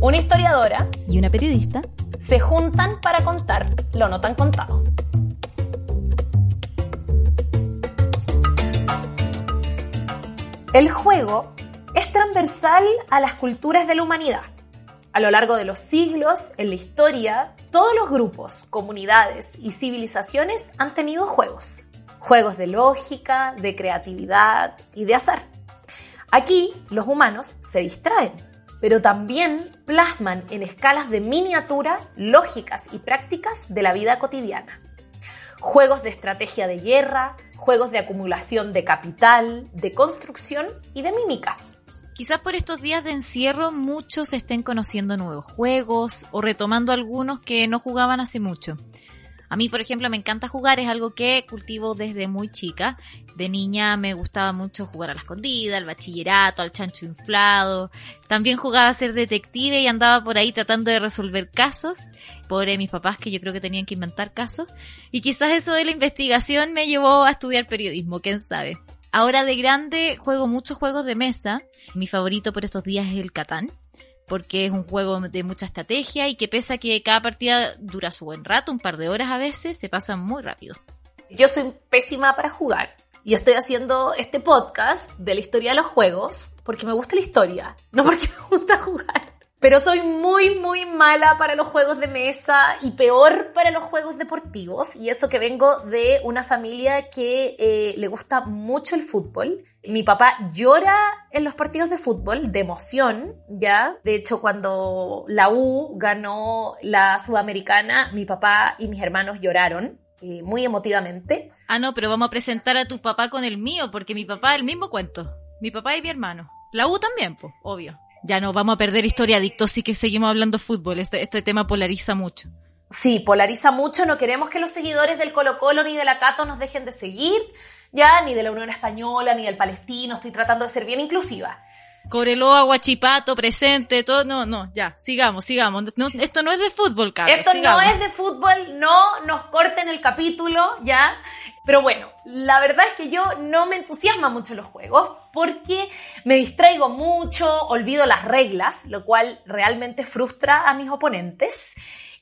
Una historiadora y una periodista se juntan para contar lo no tan contado. El juego es transversal a las culturas de la humanidad. A lo largo de los siglos, en la historia, todos los grupos, comunidades y civilizaciones han tenido juegos. Juegos de lógica, de creatividad y de azar. Aquí los humanos se distraen, pero también plasman en escalas de miniatura lógicas y prácticas de la vida cotidiana. Juegos de estrategia de guerra, juegos de acumulación de capital, de construcción y de mímica. Quizás por estos días de encierro muchos estén conociendo nuevos juegos o retomando algunos que no jugaban hace mucho. A mí, por ejemplo, me encanta jugar, es algo que cultivo desde muy chica. De niña me gustaba mucho jugar a la escondida, al bachillerato, al chancho inflado. También jugaba a ser detective y andaba por ahí tratando de resolver casos. Pobre mis papás que yo creo que tenían que inventar casos. Y quizás eso de la investigación me llevó a estudiar periodismo, quién sabe. Ahora de grande juego muchos juegos de mesa. Mi favorito por estos días es el Catán porque es un juego de mucha estrategia y que pese a que cada partida dura su buen rato, un par de horas a veces, se pasa muy rápido. Yo soy pésima para jugar y estoy haciendo este podcast de la historia de los juegos porque me gusta la historia, no porque me gusta jugar. Pero soy muy, muy mala para los juegos de mesa y peor para los juegos deportivos. Y eso que vengo de una familia que eh, le gusta mucho el fútbol. Mi papá llora en los partidos de fútbol de emoción, ¿ya? De hecho, cuando la U ganó la Sudamericana, mi papá y mis hermanos lloraron eh, muy emotivamente. Ah, no, pero vamos a presentar a tu papá con el mío, porque mi papá el mismo cuento. Mi papá y mi hermano. La U también, pues, obvio. Ya no vamos a perder historia adictos, sí que seguimos hablando fútbol. Este, este tema polariza mucho. Sí, polariza mucho. No queremos que los seguidores del Colo Colo ni de la Cato nos dejen de seguir, ya, ni de la Unión Española, ni del Palestino. Estoy tratando de ser bien inclusiva. Coreloa, Guachipato, presente, todo, no, no, ya, sigamos, sigamos. esto no es de fútbol, Carlos. Esto no es de fútbol, no nos corten el capítulo, ya. Pero bueno, la verdad es que yo no me entusiasma mucho los juegos porque me distraigo mucho, olvido las reglas, lo cual realmente frustra a mis oponentes.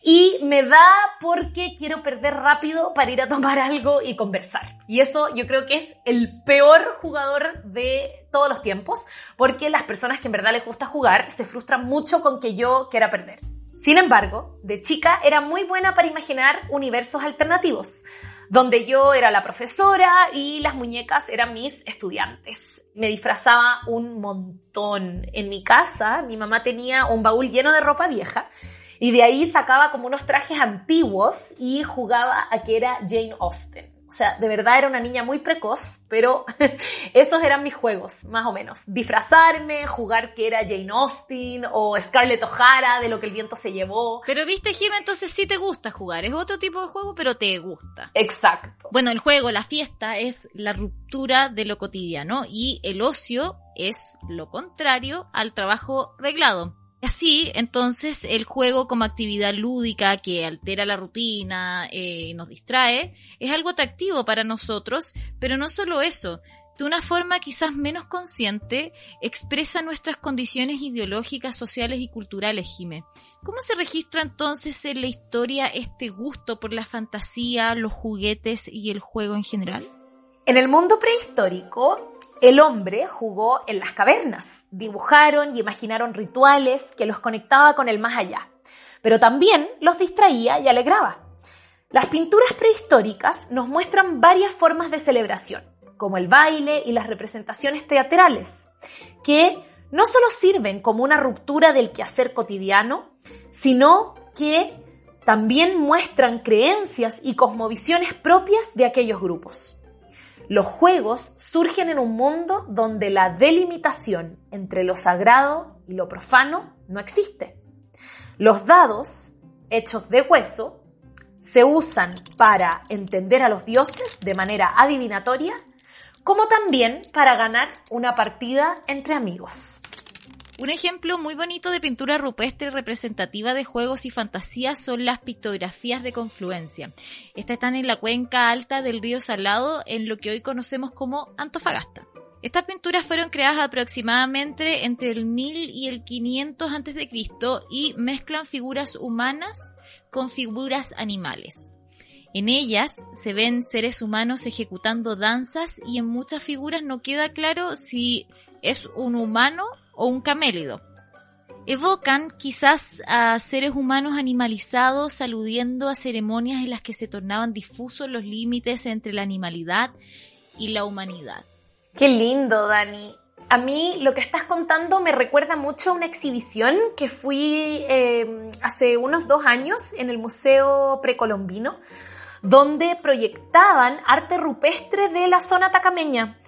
Y me da porque quiero perder rápido para ir a tomar algo y conversar. Y eso yo creo que es el peor jugador de todos los tiempos, porque las personas que en verdad les gusta jugar se frustran mucho con que yo quiera perder. Sin embargo, de chica era muy buena para imaginar universos alternativos, donde yo era la profesora y las muñecas eran mis estudiantes. Me disfrazaba un montón. En mi casa, mi mamá tenía un baúl lleno de ropa vieja y de ahí sacaba como unos trajes antiguos y jugaba a que era Jane Austen. O sea, de verdad era una niña muy precoz, pero esos eran mis juegos, más o menos. Disfrazarme, jugar que era Jane Austen o Scarlett O'Hara de lo que el viento se llevó. Pero viste, Jim, entonces sí te gusta jugar. Es otro tipo de juego, pero te gusta. Exacto. Bueno, el juego, la fiesta, es la ruptura de lo cotidiano y el ocio es lo contrario al trabajo reglado. Así, entonces, el juego como actividad lúdica que altera la rutina, eh, nos distrae, es algo atractivo para nosotros, pero no solo eso, de una forma quizás menos consciente, expresa nuestras condiciones ideológicas, sociales y culturales, Jime. ¿Cómo se registra entonces en la historia este gusto por la fantasía, los juguetes y el juego en general? En el mundo prehistórico, el hombre jugó en las cavernas, dibujaron y imaginaron rituales que los conectaba con el más allá, pero también los distraía y alegraba. Las pinturas prehistóricas nos muestran varias formas de celebración, como el baile y las representaciones teatrales, que no solo sirven como una ruptura del quehacer cotidiano, sino que también muestran creencias y cosmovisiones propias de aquellos grupos. Los juegos surgen en un mundo donde la delimitación entre lo sagrado y lo profano no existe. Los dados, hechos de hueso, se usan para entender a los dioses de manera adivinatoria, como también para ganar una partida entre amigos. Un ejemplo muy bonito de pintura rupestre representativa de juegos y fantasías son las pictografías de confluencia. Estas están en la cuenca alta del río Salado, en lo que hoy conocemos como Antofagasta. Estas pinturas fueron creadas aproximadamente entre el 1000 y el 500 a.C. y mezclan figuras humanas con figuras animales. En ellas se ven seres humanos ejecutando danzas y en muchas figuras no queda claro si es un humano o un camélido. Evocan quizás a seres humanos animalizados aludiendo a ceremonias en las que se tornaban difusos los límites entre la animalidad y la humanidad. Qué lindo, Dani. A mí lo que estás contando me recuerda mucho a una exhibición que fui eh, hace unos dos años en el Museo Precolombino, donde proyectaban arte rupestre de la zona tacameña.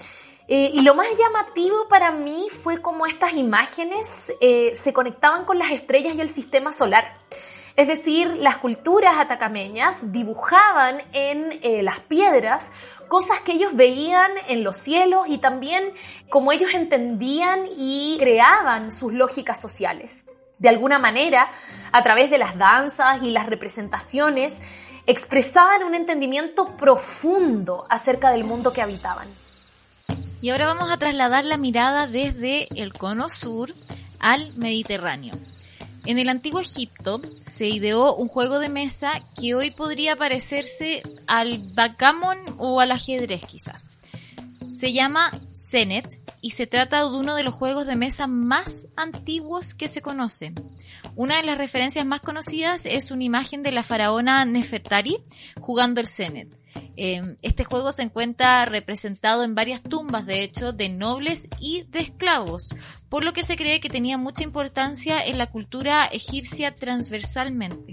Eh, y lo más llamativo para mí fue cómo estas imágenes eh, se conectaban con las estrellas y el sistema solar. Es decir, las culturas atacameñas dibujaban en eh, las piedras cosas que ellos veían en los cielos y también cómo ellos entendían y creaban sus lógicas sociales. De alguna manera, a través de las danzas y las representaciones, expresaban un entendimiento profundo acerca del mundo que habitaban. Y ahora vamos a trasladar la mirada desde el cono sur al Mediterráneo. En el antiguo Egipto se ideó un juego de mesa que hoy podría parecerse al backgammon o al ajedrez quizás. Se llama Senet y se trata de uno de los juegos de mesa más antiguos que se conocen. Una de las referencias más conocidas es una imagen de la faraona Nefertari jugando el Senet. Em, este juego se encuentra representado en varias tumbas, de hecho, de nobles y de esclavos, por lo que se cree que tenía mucha importancia en la cultura egipcia transversalmente.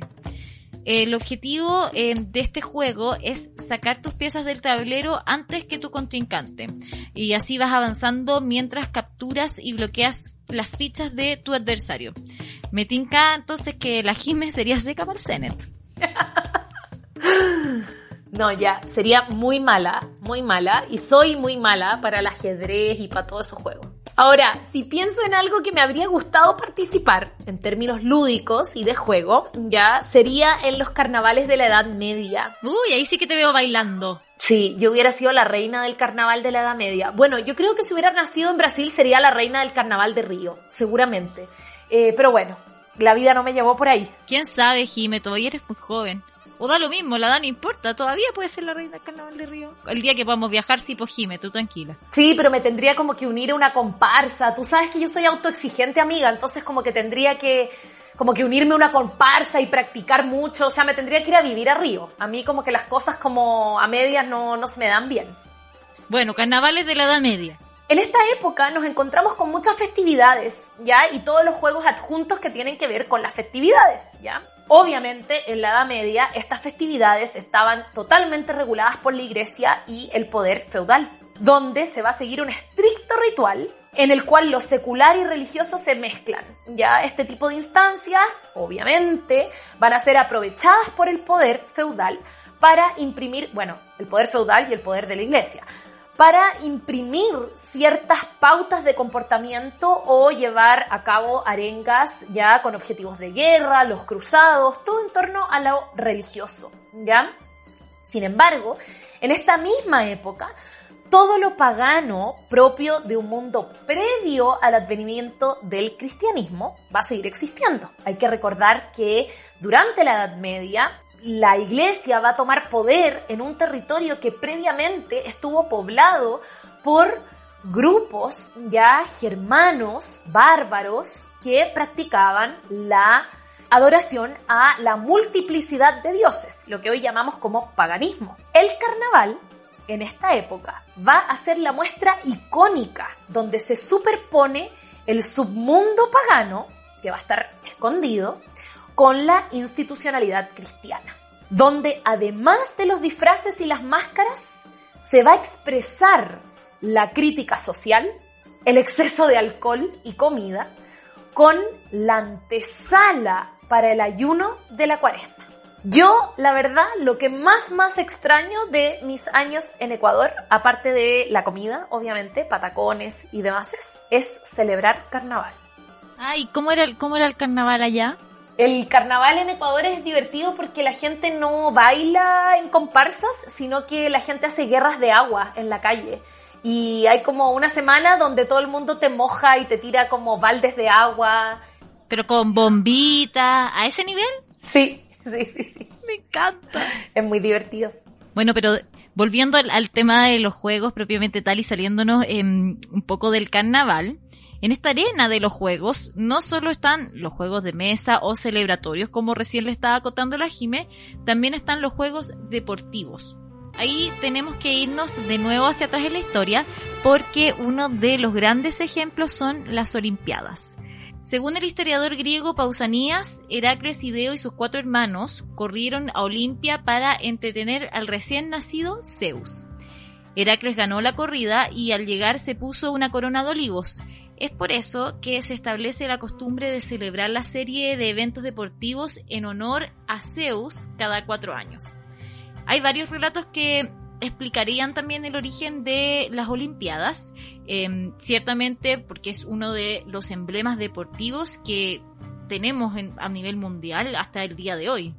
El objetivo em, de este juego es sacar tus piezas del tablero antes que tu contrincante. Y así vas avanzando mientras capturas y bloqueas las fichas de tu adversario. Me tinca entonces que la Jime sería seca para el. No, ya, sería muy mala, muy mala, y soy muy mala para el ajedrez y para todos esos juegos. Ahora, si pienso en algo que me habría gustado participar, en términos lúdicos y de juego, ya sería en los carnavales de la Edad Media. Uy, ahí sí que te veo bailando. Sí, yo hubiera sido la reina del carnaval de la Edad Media. Bueno, yo creo que si hubiera nacido en Brasil sería la reina del carnaval de Río, seguramente. Eh, pero bueno, la vida no me llevó por ahí. ¿Quién sabe, Jime? Todavía eres muy joven. O da lo mismo, la edad no importa, todavía puede ser la reina del carnaval de Río. El día que podamos viajar, sí, pues Jime, tú tranquila. Sí, pero me tendría como que unir a una comparsa. Tú sabes que yo soy autoexigente, amiga, entonces como que tendría que como que unirme a una comparsa y practicar mucho, o sea, me tendría que ir a vivir a Río. A mí como que las cosas como a medias no, no se me dan bien. Bueno, carnavales de la Edad Media. En esta época nos encontramos con muchas festividades, ¿ya? Y todos los juegos adjuntos que tienen que ver con las festividades, ¿ya? Obviamente, en la Edad Media, estas festividades estaban totalmente reguladas por la Iglesia y el poder feudal, donde se va a seguir un estricto ritual en el cual lo secular y religioso se mezclan. Ya este tipo de instancias, obviamente, van a ser aprovechadas por el poder feudal para imprimir, bueno, el poder feudal y el poder de la Iglesia, para imprimir ciertas pautas de comportamiento o llevar a cabo arengas ya con objetivos de guerra, los cruzados, todo en torno a lo religioso, ¿ya? Sin embargo, en esta misma época, todo lo pagano propio de un mundo previo al advenimiento del cristianismo va a seguir existiendo. Hay que recordar que durante la Edad Media la iglesia va a tomar poder en un territorio que previamente estuvo poblado por grupos ya germanos, bárbaros, que practicaban la adoración a la multiplicidad de dioses, lo que hoy llamamos como paganismo. El carnaval, en esta época, va a ser la muestra icónica donde se superpone el submundo pagano, que va a estar escondido, con la institucionalidad cristiana, donde además de los disfraces y las máscaras, se va a expresar la crítica social, el exceso de alcohol y comida, con la antesala para el ayuno de la cuaresma. Yo, la verdad, lo que más más extraño de mis años en Ecuador, aparte de la comida, obviamente, patacones y demás, es celebrar carnaval. Ay, ¿cómo era, cómo era el carnaval allá? El carnaval en Ecuador es divertido porque la gente no baila en comparsas, sino que la gente hace guerras de agua en la calle. Y hay como una semana donde todo el mundo te moja y te tira como baldes de agua. Pero con bombita, ¿a ese nivel? Sí, sí, sí, sí. Me encanta. Es muy divertido. Bueno, pero volviendo al, tema de los juegos propiamente tal y saliéndonos em, un poco del carnaval, en esta arena de los juegos no solo están los juegos de mesa o celebratorios, como recién le estaba acotando la Jime, también están los juegos deportivos. Ahí tenemos que irnos de nuevo hacia atrás en la historia porque uno de los grandes ejemplos son las Olimpiadas. Según el historiador griego Pausanias, Heracles, Ideo y sus cuatro hermanos corrieron a Olimpia para entretener al recién nacido Zeus. Heracles ganó la corrida y al llegar se puso una corona de olivos es por eso que se establece la costumbre de celebrar la serie de eventos deportivos en honor a Zeus cada cuatro años. Hay varios relatos que explicarían también el origen de las Olimpiadas, em, ciertamente porque es uno de los emblemas deportivos que tenemos a nivel mundial hasta el día de hoy.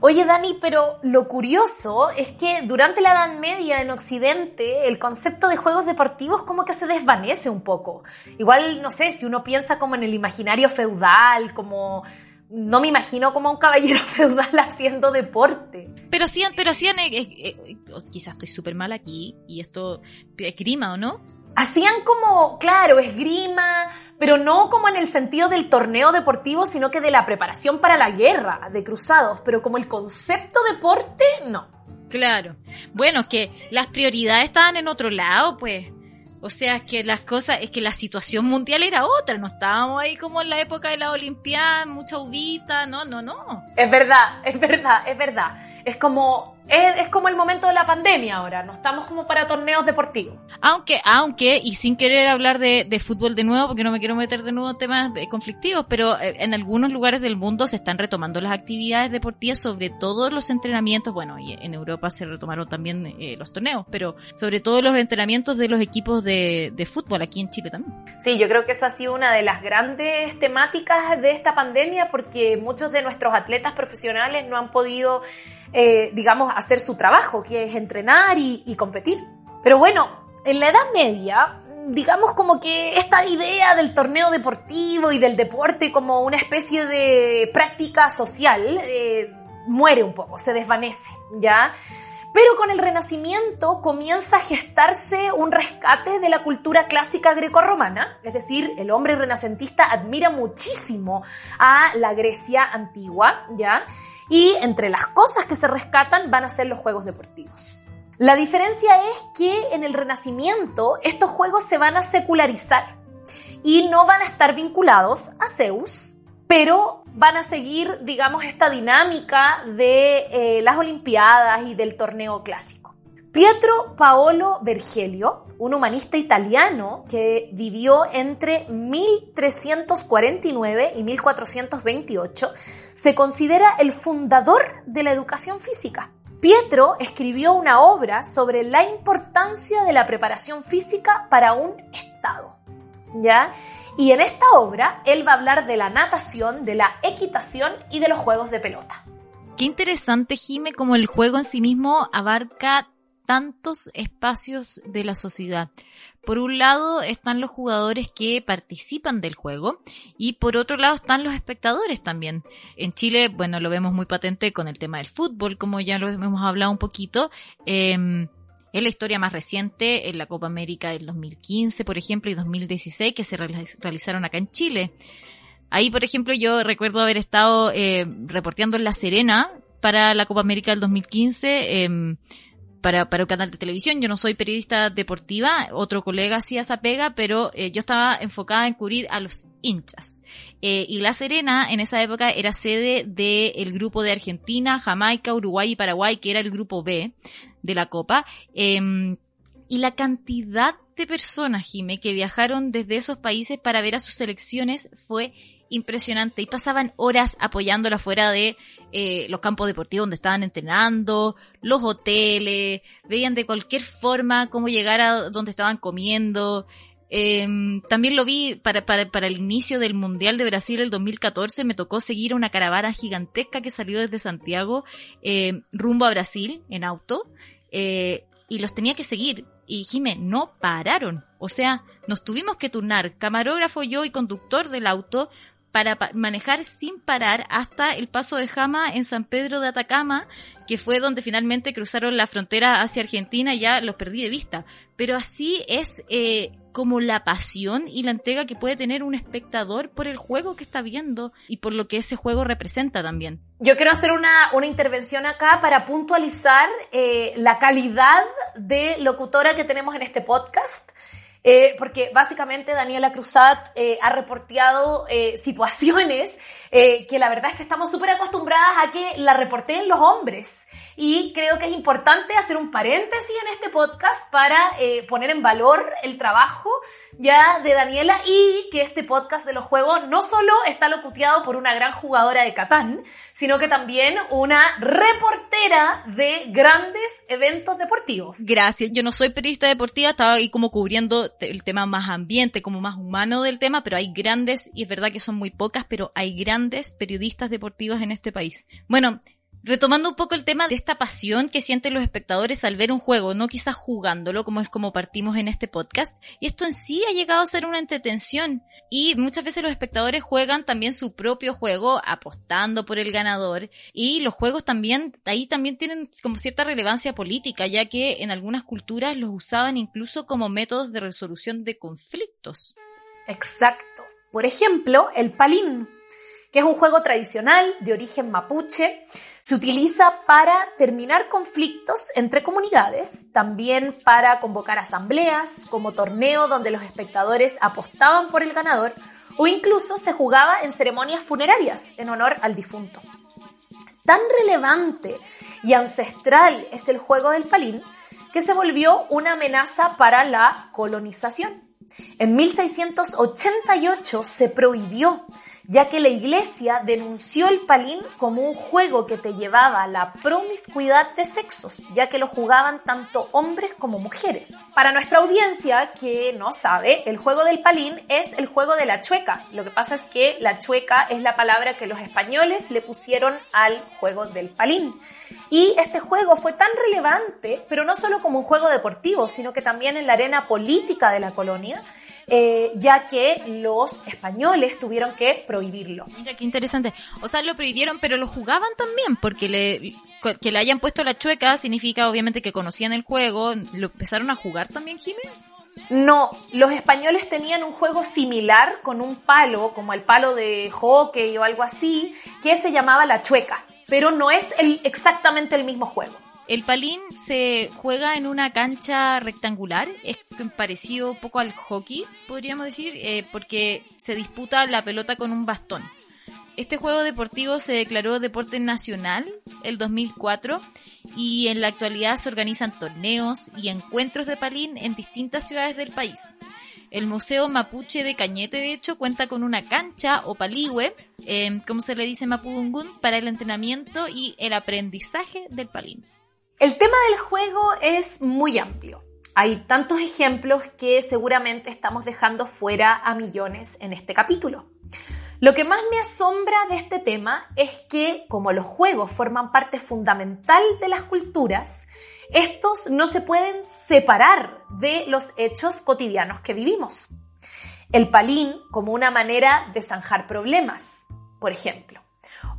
Oye, Dani, pero lo curioso es que durante la Edad Media en Occidente el concepto de juegos deportivos como que se desvanece un poco. Igual, no sé, si uno piensa como en el imaginario feudal, como... No me imagino como un caballero feudal haciendo deporte. Pero sí, pero hacían, eh, eh, eh, quizás estoy súper mal aquí, y esto es grima, ¿o no? Hacían como, claro, esgrima, pero no como en el sentido del torneo deportivo, sino que de la preparación para la guerra de cruzados, pero como el concepto deporte, no. Claro. Bueno, que las prioridades estaban en otro lado, pues. O sea, que las cosas, es que la situación mundial era otra, no estábamos ahí como en la época de la Olimpiada, mucha uvita, no, no, no. Es verdad, es verdad, es verdad. Es como es, como el momento de la pandemia ahora, no estamos como para torneos deportivos. Aunque, aunque, y sin querer hablar de, fútbol de nuevo, porque no me quiero meter de nuevo en temas eh, conflictivos, pero eh, en algunos lugares del mundo se están retomando las actividades deportivas, sobre todo los entrenamientos, bueno, y en Europa se retomaron también eh, los torneos, pero sobre todo los entrenamientos de los equipos de, de fútbol aquí en Chile también. Sí, yo creo que eso ha sido una de las grandes temáticas de esta pandemia, porque muchos de nuestros atletas profesionales no han podido eh, digamos, hacer su trabajo, que es entrenar y, competir. Pero bueno, en la Edad Media, digamos como que esta idea del torneo deportivo y del deporte como una especie de práctica social eh, muere un poco, se desvanece, ¿ya? Pero con el Renacimiento comienza a gestarse un rescate de la cultura clásica grecorromana, es decir, el hombre renacentista admira muchísimo a la Grecia antigua, ¿ya? Y entre las cosas que se rescatan van a ser los juegos deportivos. La diferencia es que en el Renacimiento estos juegos se van a secularizar y no van a estar vinculados a Zeus, pero van a seguir, digamos, esta dinámica de eh, las Olimpiadas y del torneo clásico. Pietro Paolo Vergelio, un humanista italiano que vivió entre 1349 y 1428, se considera el fundador de la educación física. Pietro escribió una obra sobre la importancia de la preparación física para un Estado. ¿Ya? Y en esta obra él va a hablar de la natación, de la equitación y de los juegos de pelota. Qué interesante, Jime, como el juego en sí mismo abarca tantos espacios de la sociedad. Por un lado están los jugadores que participan del juego y por otro lado están los espectadores también. En Chile, bueno, lo vemos muy patente con el tema del fútbol, como ya lo hemos hablado un poquito. Eh, es la historia más reciente en la Copa América del 2015, por ejemplo, y 2016 que se realizaron acá en Chile. Ahí, por ejemplo, yo recuerdo haber estado eh, reporteando en La Serena para la Copa América del 2015. Em, para, para un canal de televisión. Yo no soy periodista deportiva, otro colega hacía esa pega, pero eh, yo estaba enfocada en cubrir a los hinchas. Eh, y La Serena en esa época era sede del grupo de Argentina, Jamaica, Uruguay y Paraguay, que era el grupo B de la Copa. Em, Y la cantidad de personas, Jime, que viajaron desde esos países para ver a sus selecciones fue impresionante y pasaban horas apoyándola fuera de eh, los campos deportivos donde estaban entrenando, los hoteles, veían de cualquier forma cómo llegar a donde estaban comiendo. Em, también lo vi para, para, el inicio del Mundial de Brasil el 2014, me tocó seguir una caravana gigantesca que salió desde Santiago eh, rumbo a Brasil en auto eh, y los tenía que seguir y Jime, no pararon. O sea, nos tuvimos que turnar, camarógrafo yo y conductor del auto, para manejar sin parar hasta el paso de Jama en San Pedro de Atacama, que fue donde finalmente cruzaron la frontera hacia Argentina y ya los perdí de vista. Pero así es eh, como la pasión y la entrega que puede tener un espectador por el juego que está viendo y por lo que ese juego representa también. Yo quiero hacer una, una intervención acá para puntualizar eh, la calidad de locutora que tenemos en este podcast. Eh, porque básicamente Daniela Cruzat eh, ha reporteado eh, situaciones que la verdad es que estamos súper acostumbradas a que la reporteen los hombres. Y creo que es importante hacer un paréntesis en este podcast para poner en valor el trabajo ya de Daniela y que este podcast de los juegos no solo está locuteado por una gran jugadora de Catán, sino que también una reportera de grandes eventos deportivos. Gracias. Yo no soy periodista deportiva, estaba ahí como cubriendo el tema más ambiente, como más humano del tema, pero hay grandes, y es verdad que son muy pocas, pero hay grandes periodistas deportivos en este país. Bueno, Retomando un poco el tema de esta pasión que sienten los espectadores al ver un juego, no quizás jugándolo, como es como partimos en este podcast, y esto en sí ha llegado a ser una entretención. Y muchas veces los espectadores juegan también su propio juego, apostando por el ganador, y los juegos también, ahí también tienen como cierta relevancia política, ya que en algunas culturas los usaban incluso como métodos de resolución de conflictos. Exacto. Por ejemplo, el palín que es un juego tradicional de origen mapuche. Se utiliza para terminar conflictos entre comunidades, también para convocar asambleas, como torneo donde los espectadores apostaban por el ganador, o incluso se jugaba en ceremonias funerarias en honor al difunto. Tan relevante y ancestral es el juego del palín que se volvió una amenaza para la colonización. En 1688 se prohibió ya que la iglesia denunció el palín como un juego que te llevaba a la promiscuidad de sexos, ya que lo jugaban tanto hombres como mujeres. Para nuestra audiencia que no sabe, el juego del palín es el juego de la chueca. Lo que pasa es que la chueca es la palabra que los españoles le pusieron al juego del palín. Y este juego fue tan relevante, pero no solo como un juego deportivo, sino que también en la arena política de la colonia, eh, ya que los españoles tuvieron que prohibirlo. Mira, qué interesante. O sea, lo prohibieron, pero lo jugaban también, porque le, que le hayan puesto la chueca significa obviamente que conocían el juego. ¿Lo empezaron a jugar también, Jiménez? No, los españoles tenían un juego similar con un palo, como el palo de hockey o algo así, que se llamaba la chueca, pero no es el, exactamente el mismo juego. El palín se juega en una cancha rectangular, es parecido un poco al hockey, podríamos decir, eh, porque se disputa la pelota con un bastón. Este juego deportivo se declaró deporte nacional el 2004 y en la actualidad se organizan torneos y encuentros de palín en distintas ciudades del país. El Museo Mapuche de Cañete, de hecho, cuenta con una cancha o paligüe, eh, como se le dice Mapudungun, para el entrenamiento y el aprendizaje del palín. El tema del juego es muy amplio. Hay tantos ejemplos que seguramente estamos dejando fuera a millones en este capítulo. Lo que más me asombra de este tema es que, como los juegos forman parte fundamental de las culturas, estos no se pueden separar de los hechos cotidianos que vivimos. El palín como una manera de zanjar problemas, por ejemplo.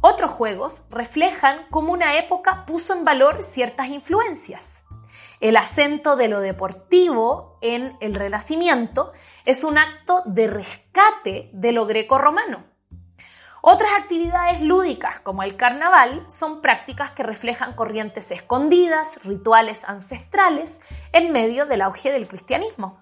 Otros juegos reflejan cómo una época puso en valor ciertas influencias. El acento de lo deportivo en el Renacimiento es un acto de rescate de lo greco-romano. Otras actividades lúdicas, como el carnaval, son prácticas que reflejan corrientes escondidas, rituales ancestrales, en medio del auge del cristianismo.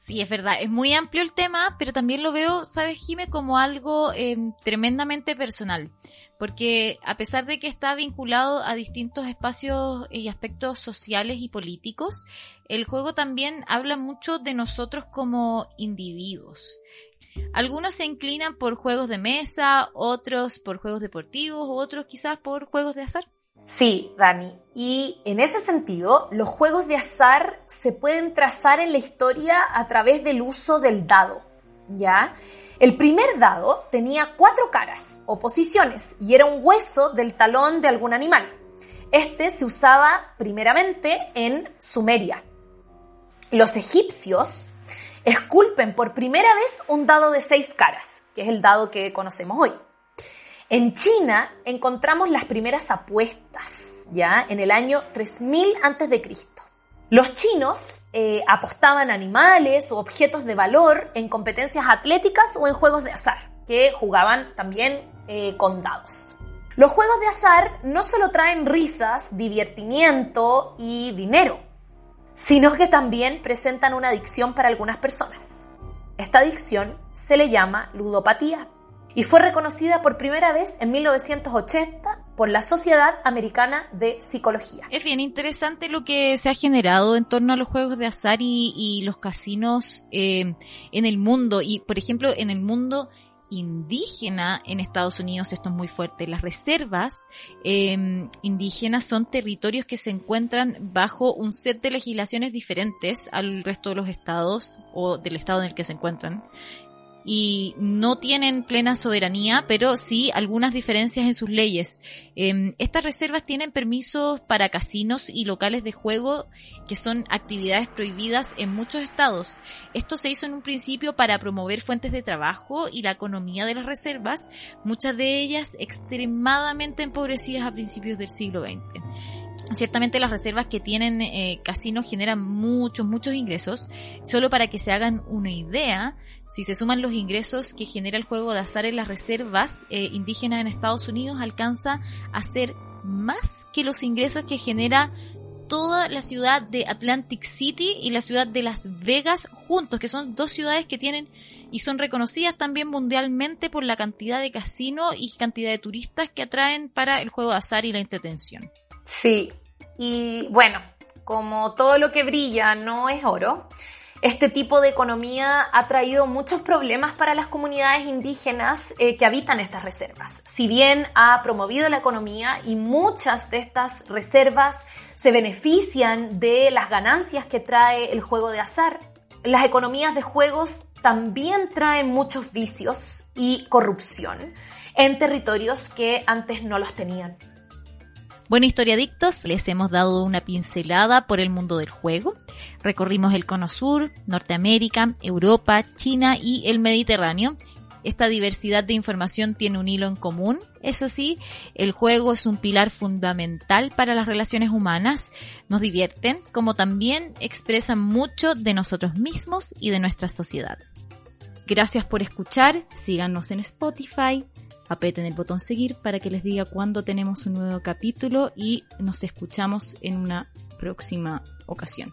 Sí, es verdad, es muy amplio el tema, pero también lo veo, ¿sabes, Jime, como algo em, tremendamente personal. porque a pesar de que está vinculado a distintos espacios y aspectos sociales y políticos, el juego también habla mucho de nosotros como individuos. Algunos se inclinan por juegos de mesa, otros por juegos deportivos, otros quizás por juegos de azar. Sí, Dani. Y en ese sentido, los juegos de azar se pueden trazar en la historia a través del uso del dado. ¿Ya? El primer dado tenía cuatro caras o posiciones y era un hueso del talón de algún animal. Este se usaba primeramente en Sumeria. Los egipcios esculpen por primera vez un dado de seis caras, que es el dado que conocemos hoy. En China encontramos las primeras apuestas, ya en el año 3000 a.C. Los chinos eh, apostaban animales o objetos de valor en competencias atléticas o en juegos de azar, que jugaban también eh, con dados. Los juegos de azar no solo traen risas, divertimiento y dinero, sino que también presentan una adicción para algunas personas. Esta adicción se le llama ludopatía y fue reconocida por primera vez en 1980 por la Sociedad Americana de Psicología. Es bien interesante lo que se ha generado en torno a los juegos de azar y, los casinos eh, en el mundo. Y, por ejemplo, en el mundo indígena en Estados Unidos esto es muy fuerte. Las reservas em, indígenas son territorios que se encuentran bajo un set de legislaciones diferentes al resto de los estados o del estado en el que se encuentran y no tienen plena soberanía, pero sí algunas diferencias en sus leyes. Em, estas reservas tienen permisos para casinos y locales de juego que son actividades prohibidas en muchos estados. Esto se hizo en un principio para promover fuentes de trabajo y la economía de las reservas, muchas de ellas extremadamente empobrecidas a principios del siglo XX. Ciertamente las reservas que tienen eh, casinos generan muchos, muchos ingresos. Solo para que se hagan una idea, si se suman los ingresos que genera el juego de azar en las reservas eh, indígenas en Estados Unidos, alcanza a ser más que los ingresos que genera toda la ciudad de Atlantic City y la ciudad de Las Vegas juntos, que son dos ciudades que tienen y son reconocidas también mundialmente por la cantidad de casinos y cantidad de turistas que atraen para el juego de azar y la entretención. Sí, y bueno, como todo lo que brilla no es oro, este tipo de economía ha traído muchos problemas para las comunidades indígenas eh, que habitan estas reservas. Si bien ha promovido la economía y muchas de estas reservas se benefician de las ganancias que trae el juego de azar, las economías de juegos también traen muchos vicios y corrupción en territorios que antes no los tenían. Bueno, historiadictos, les hemos dado una pincelada por el mundo del juego. Recorrimos el Cono Sur, Norteamérica, Europa, China y el Mediterráneo. Esta diversidad de información tiene un hilo en común. Eso sí, el juego es un pilar fundamental para las relaciones humanas. Nos divierten, como también expresan mucho de nosotros mismos y de nuestra sociedad. Gracias por escuchar. Síganos en Spotify, aprieten el botón seguir para que les diga cuándo tenemos un nuevo capítulo y nos escuchamos en una próxima ocasión.